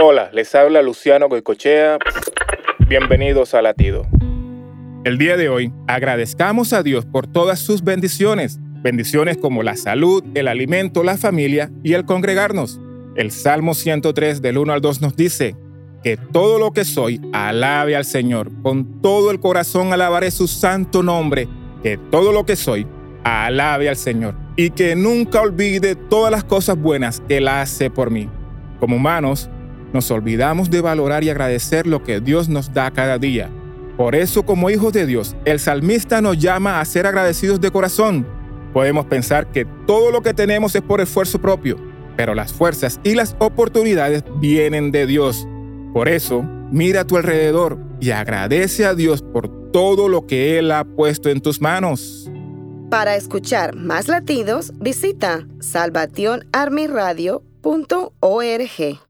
Hola, les habla Luciano Goicochea. Bienvenidos a Latido. El día de hoy agradezcamos a Dios por todas sus bendiciones. Bendiciones como la salud, el alimento, la familia y el congregarnos. El Salmo 103 del 1 al 2 nos dice, que todo lo que soy alabe al Señor. Con todo el corazón alabaré su santo nombre. Que todo lo que soy alabe al Señor. Y que nunca olvide todas las cosas buenas que Él hace por mí. Como humanos, nos olvidamos de valorar y agradecer lo que Dios nos da cada día. Por eso, como hijos de Dios, el salmista nos llama a ser agradecidos de corazón. Podemos pensar que todo lo que tenemos es por esfuerzo propio, pero las fuerzas y las oportunidades vienen de Dios. Por eso, mira a tu alrededor y agradece a Dios por todo lo que Él ha puesto en tus manos. Para escuchar más latidos, visita salvationarmyradio.org.